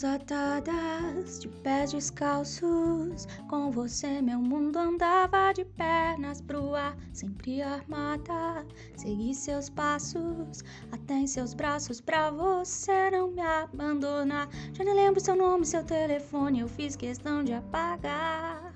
mãos atadas, de pés descalços. Com você, meu mundo andava de pernas pro ar, sempre armada. Segui seus passos, até em seus braços, pra você não me abandonar. Já nem lembro seu nome, seu telefone, eu fiz questão de apagar.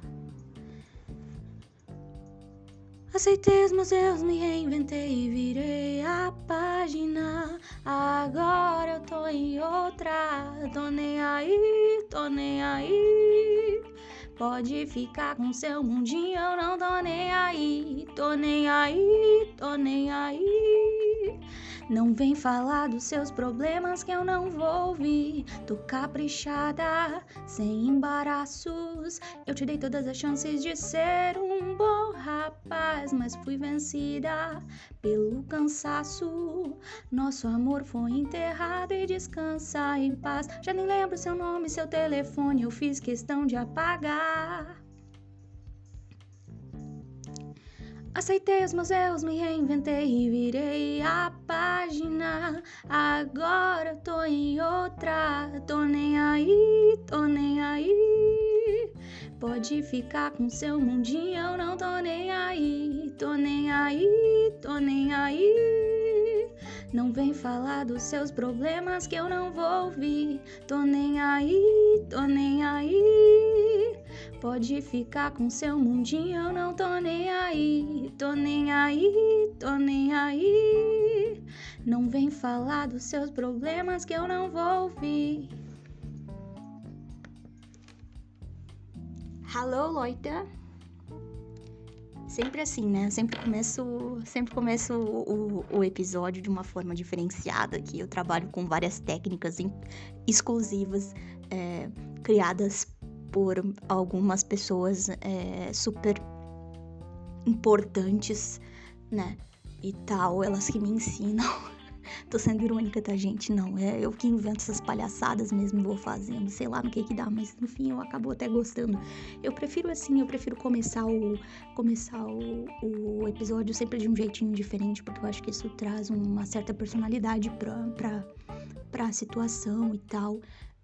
Aceitei os meus erros, me reinventei e virei a página. Agora eu tô em outra, tô nem aí, tô nem aí. Pode ficar com seu mundinho, eu não tô nem aí, tô nem aí, tô nem aí. Não vem falar dos seus problemas que eu não vou ouvir. Tô caprichada, sem embaraços. Eu te dei todas as chances de ser um bom rapaz, mas fui vencida pelo cansaço. Nosso amor foi enterrado e descansa em paz. Já nem lembro seu nome, seu telefone, eu fiz questão de apagar. Aceitei os meus erros, me reinventei e virei a página. Agora tô em outra, tô nem aí, tô nem aí. Pode ficar com seu mundinho, eu não tô nem aí, tô nem aí, tô nem aí. Não vem falar dos seus problemas que eu não vou ouvir. Tô nem aí, tô nem aí. Pode ficar com seu mundinho, eu não tô nem aí. Tô nem aí, tô nem aí. Não vem falar dos seus problemas que eu não vou ouvir. Hello, Leute! Sempre assim, né? Sempre começo, sempre começo o, o, episódio de uma forma diferenciada, que eu trabalho com várias técnicas exclusivas é, criadas por algumas pessoas é, super importantes, né? E tal, elas que me ensinam Tô sendo irônica, tá, gente? Não, é eu que invento essas palhaçadas mesmo vou fazendo, sei lá no que que dá, mas no fim eu acabo até gostando. Eu prefiro assim, eu prefiro começar o começar o, o episódio sempre de um jeitinho diferente, porque eu acho que isso traz uma certa personalidade pra, pra, pra situação e tal.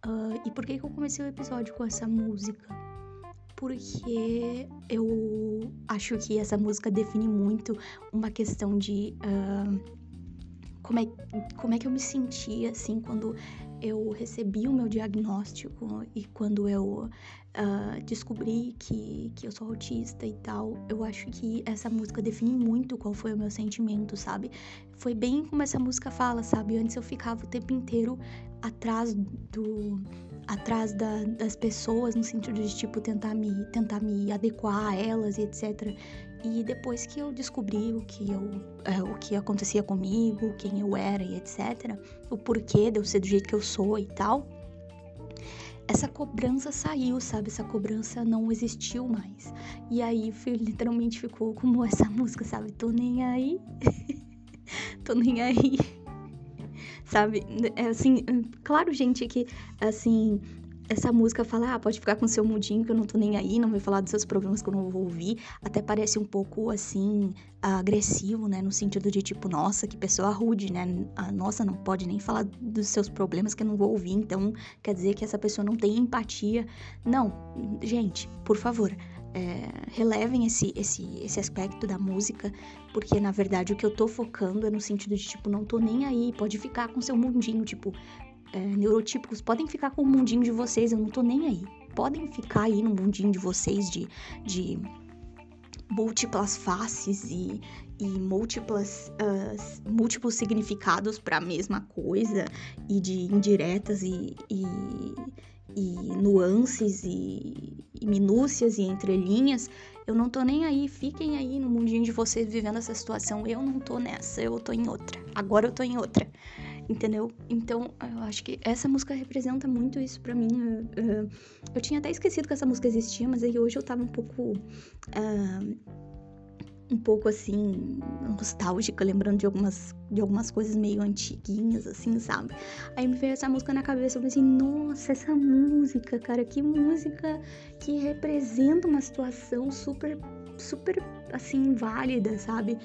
Uh, e por que, que eu comecei o episódio com essa música? Porque eu acho que essa música define muito uma questão de. Uh, como é, como é que eu me sentia, assim, quando eu recebi o meu diagnóstico e quando eu uh, descobri que, que eu sou autista e tal. Eu acho que essa música define muito qual foi o meu sentimento, sabe? Foi bem como essa música fala, sabe? Antes eu ficava o tempo inteiro atrás do atrás da, das pessoas no sentido de tipo tentar me tentar me adequar a elas e etc e depois que eu descobri o que eu é, o que acontecia comigo quem eu era e etc o porquê de eu ser do jeito que eu sou e tal essa cobrança saiu, sabe? Essa cobrança não existiu mais. E aí literalmente ficou como essa música, sabe? Tô nem aí. Tô nem aí sabe? É assim, claro, gente, que assim, essa música fala, ah, pode ficar com seu mudinho que eu não tô nem aí, não vai falar dos seus problemas que eu não vou ouvir. Até parece um pouco assim, agressivo, né? No sentido de tipo, nossa, que pessoa rude, né? Nossa não pode nem falar dos seus problemas que eu não vou ouvir, então quer dizer que essa pessoa não tem empatia. Não, gente, por favor, é, relevem esse, esse, esse aspecto da música, porque na verdade o que eu tô focando é no sentido de tipo, não tô nem aí, pode ficar com seu mundinho, tipo, é, neurotípicos podem ficar com o mundinho de vocês, eu não tô nem aí. Podem ficar aí no mundinho de vocês de, de múltiplas faces e, e múltiplas, uh, múltiplos significados para a mesma coisa e de indiretas e, e e nuances e, e minúcias e entrelinhas, eu não tô nem aí, fiquem aí no mundinho de vocês vivendo essa situação. Eu não tô nessa, eu tô em outra. Agora eu tô em outra. Entendeu? Então, eu acho que essa música representa muito isso para mim. Eu, eu, tinha até esquecido que essa música existia, mas aí hoje eu tava um pouco. Uh, um pouco assim, nostálgica, lembrando de algumas, de algumas coisas meio antiguinhas, assim, sabe? Aí me veio essa música na cabeça, eu pensei, nossa, essa música, cara, que música que representa uma situação super, super, assim, válida, sabe?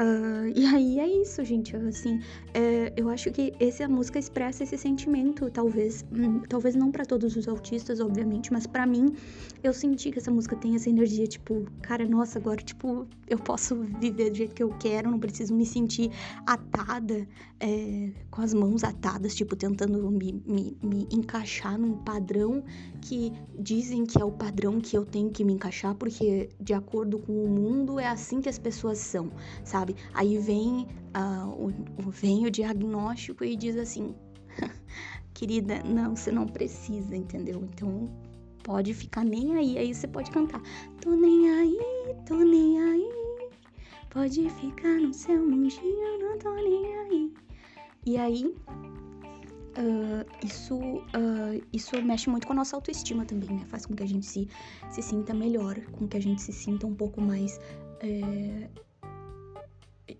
Uh, e aí é isso, gente. Assim, é, eu acho que essa música expressa esse sentimento, talvez, hum, talvez não para todos os autistas, obviamente, mas para mim, eu senti que essa música tem essa energia, tipo, cara, nossa, agora, tipo, eu posso viver do jeito que eu quero, não preciso me sentir atada, é, com as mãos atadas, tipo, tentando me, me, me encaixar num padrão que dizem que é o padrão que eu tenho que me encaixar, porque de acordo com o mundo é assim que as pessoas são, sabe? Sabe? Aí vem, uh, o, vem o diagnóstico e diz assim: querida, não, você não precisa, entendeu? Então pode ficar nem aí, aí você pode cantar: tô nem aí, tô nem aí, pode ficar no seu mundinho, não tô nem aí. E aí. Uh, isso, uh, isso mexe muito com a nossa autoestima também, né? Faz com que a gente se, se sinta melhor, com que a gente se sinta um pouco mais é,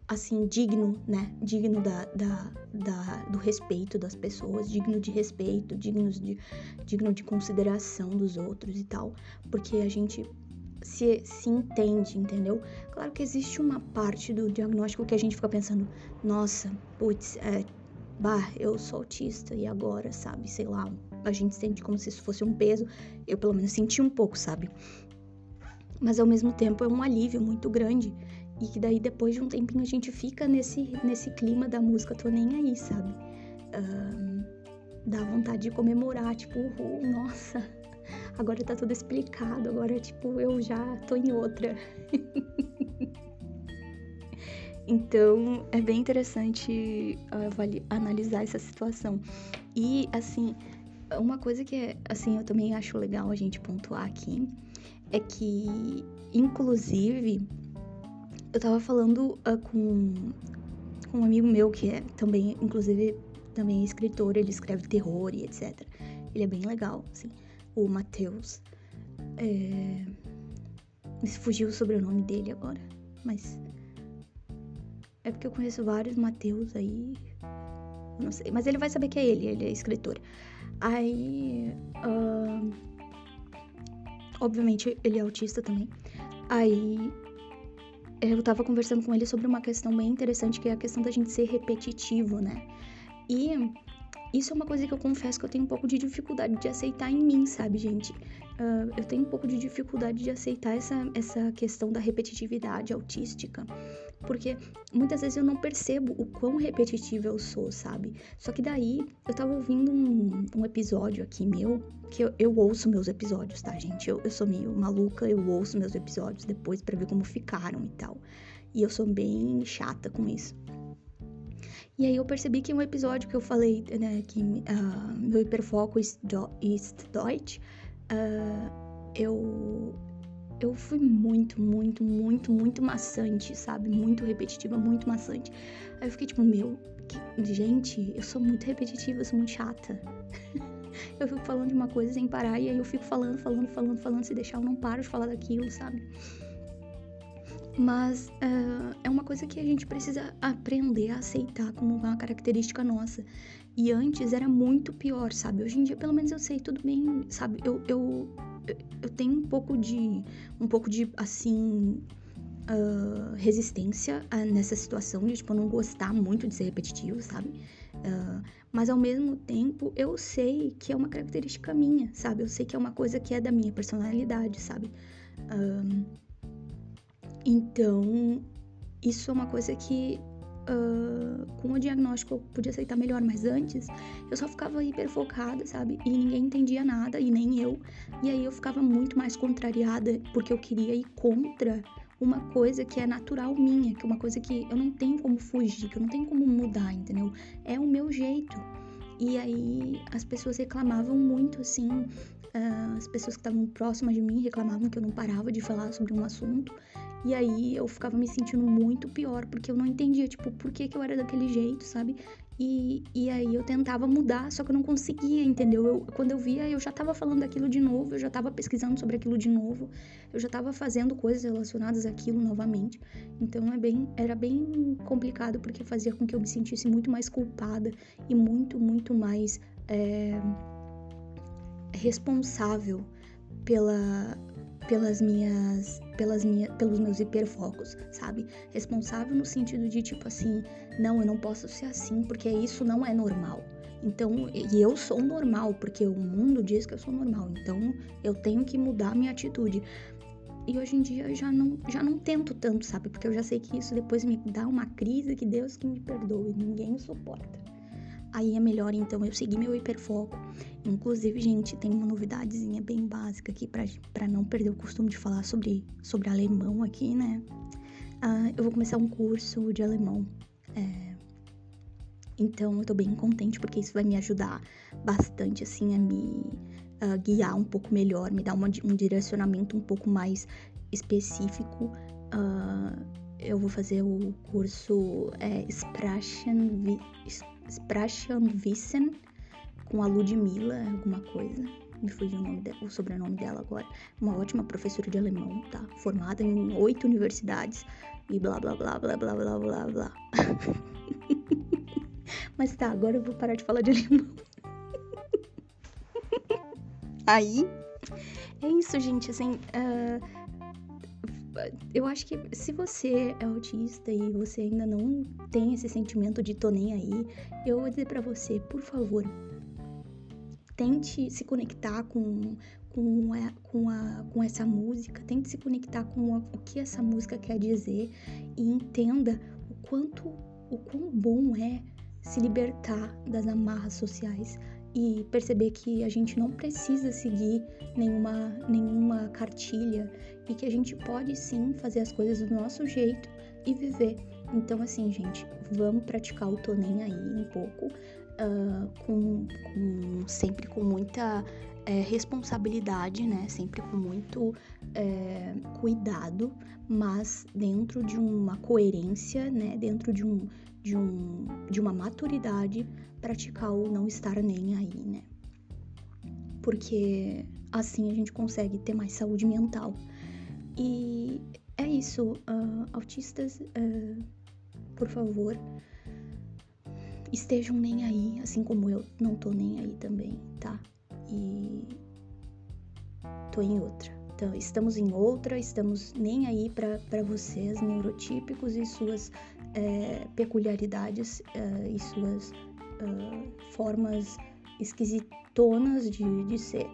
assim, digno, né? Digno da, da, da, do respeito das pessoas, digno de respeito, digno de, digno de consideração dos outros e tal. Porque a gente se, se entende, entendeu? Claro que existe uma parte do diagnóstico que a gente fica pensando, nossa, putz, é, bah, eu sou autista e agora, sabe? Sei lá, a gente sente como se isso fosse um peso. Eu, pelo menos, senti um pouco, sabe? Mas ao mesmo tempo é um alívio muito grande e que daí depois de um tempinho a gente fica nesse, nesse clima da música, tô nem aí, sabe? Um, dá vontade de comemorar, tipo, uhul, nossa, agora tá tudo explicado, agora, tipo, eu já tô em outra. então, é bem interessante uh, analisar essa situação. E, assim, uma coisa que, assim, eu também acho legal a gente pontuar aqui é que, inclusive, eu tava falando uh, com, com um amigo meu que é também, inclusive, também é escritor, ele escreve terror e etc. Ele é bem legal, assim, o Matheus. É... Me fugiu o sobrenome dele agora, mas. É porque eu conheço vários Matheus aí. Eu não sei, mas ele vai saber que é ele, ele é escritor. Aí. Uh... Obviamente, ele é autista também. Aí eu tava conversando com ele sobre uma questão bem interessante, que é a questão da gente ser repetitivo, né? E isso é uma coisa que eu confesso que eu tenho um pouco de dificuldade de aceitar em mim, sabe, gente? Uh, eu tenho um pouco de dificuldade de aceitar essa, essa questão da repetitividade autística, porque muitas vezes eu não percebo o quão repetitiva eu sou, sabe? Só que daí eu tava ouvindo um, um episódio aqui meu, que eu, eu, ouço meus episódios, tá, gente? Eu, eu sou meio maluca, eu ouço meus episódios depois para ver como ficaram e tal. E eu sou bem chata com isso. E aí eu percebi que um episódio que eu falei, né, que uh, meu hiperfoco ist, Deutsch, uh, eu, eu fui muito, muito, muito, muito maçante, sabe? Muito repetitiva, muito maçante. Aí eu fiquei tipo, meu, que... gente, eu sou muito repetitiva, eu sou muito chata. eu fico falando de uma coisa sem parar e aí eu fico falando, falando, falando, falando, se deixar eu não paro de falar daquilo, sabe? Mas uh, é uma coisa que a gente precisa aprender a aceitar como uma característica nossa. E antes era muito pior, sabe? Hoje em dia, pelo menos eu sei tudo bem, sabe? Eu, eu, eu tenho um pouco de, um pouco de, assim, uh, resistência nessa situação de, tipo, não gostar muito de ser repetitivo, sabe? Uh, mas ao mesmo tempo eu sei que é uma característica minha, sabe? Eu sei que é uma coisa que é da minha personalidade, sabe? Então, isso é uma coisa que uh, com o diagnóstico eu podia aceitar melhor, mas antes eu só ficava hiper focada, sabe? E ninguém entendia nada, e nem eu. E aí eu ficava muito mais contrariada porque eu queria ir contra uma coisa que é natural minha, que é uma coisa que eu não tenho como fugir, que eu não tenho como mudar, entendeu? É o meu jeito. E aí as pessoas reclamavam muito assim, uh, as pessoas que estavam próximas de mim reclamavam que eu não parava de falar sobre um assunto. E aí eu ficava me sentindo muito pior, porque eu não entendia, tipo, por que, que eu era daquele jeito, sabe? E, e aí eu tentava mudar, só que eu não conseguia, entendeu? Eu, quando eu via, eu já tava falando daquilo de novo, eu já tava pesquisando sobre aquilo de novo, eu já tava fazendo coisas relacionadas àquilo novamente. Então é bem, era bem complicado, porque fazia com que eu me sentisse muito mais culpada e muito, muito mais é, responsável pela, pelas minhas pelas minha, pelos meus hiperfocos, sabe? Responsável no sentido de tipo assim, não, eu não posso ser assim porque isso não é normal. Então, e eu sou normal, porque o mundo diz que eu sou normal. Então, eu tenho que mudar minha atitude. E hoje em dia eu já não, já não tento tanto, sabe? Porque eu já sei que isso depois me dá uma crise que Deus que me perdoe, ninguém suporta. Aí é melhor então eu seguir meu hiperfoco. Inclusive, gente, tem uma novidadezinha bem básica aqui para não perder o costume de falar sobre, sobre alemão aqui, né? Uh, eu vou começar um curso de alemão. É, então eu tô bem contente porque isso vai me ajudar bastante, assim, a me uh, guiar um pouco melhor, me dar uma, um direcionamento um pouco mais específico. Uh, eu vou fazer o curso é, Sprachen, Sprachenwissen com a Ludmilla, alguma coisa. Me fugiu o, de, o sobrenome dela agora. Uma ótima professora de alemão, tá? Formada em oito universidades e blá blá blá blá blá blá blá blá. Mas tá, agora eu vou parar de falar de alemão. Aí, é isso, gente. Assim, uh, eu acho que se você é autista e você ainda não tem esse sentimento de tô nem aí, eu vou dizer para você, por favor, tente se conectar com, com, a, com, a, com essa música, tente se conectar com a, o que essa música quer dizer e entenda o quanto, o quão bom é se libertar das amarras sociais e perceber que a gente não precisa seguir nenhuma, nenhuma cartilha e que a gente pode sim fazer as coisas do nosso jeito e viver. Então, assim, gente, vamos praticar o nem aí um pouco, uh, com, com, sempre com muita é, responsabilidade, né? Sempre com muito é, cuidado, mas dentro de uma coerência, né? Dentro de um, de, um, de uma maturidade, praticar o não estar nem aí, né? Porque assim a gente consegue ter mais saúde mental. E é isso, uh, autistas, uh, por favor, estejam nem aí, assim como eu não tô nem aí também, tá? E tô em outra. Então, estamos em outra, estamos nem aí para vocês, neurotípicos e suas é, peculiaridades é, e suas é, formas esquisitonas de, de ser.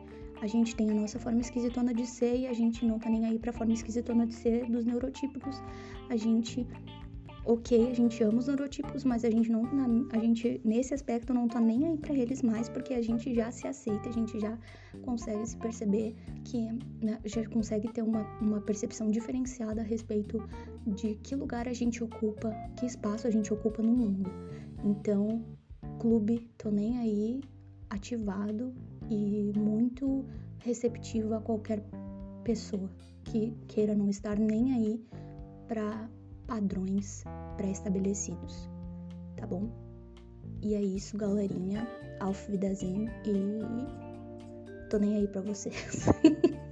A gente tem a nossa forma esquisitona de ser e a gente não tá nem aí pra forma esquisitona de ser dos neurotípicos. A gente ok, a gente ama os neurotipos, mas a gente não, a gente nesse aspecto não tá nem aí para eles mais, porque a gente já se aceita, a gente já consegue se perceber que né, já consegue ter uma, uma percepção diferenciada a respeito de que lugar a gente ocupa, que espaço a gente ocupa no mundo. Então, clube, tô nem aí, ativado e muito receptivo a qualquer pessoa que queira não estar nem aí para padrões pré-estabelecidos, tá bom? E é isso, galerinha. Auf Wiedersehen e tô nem aí pra vocês.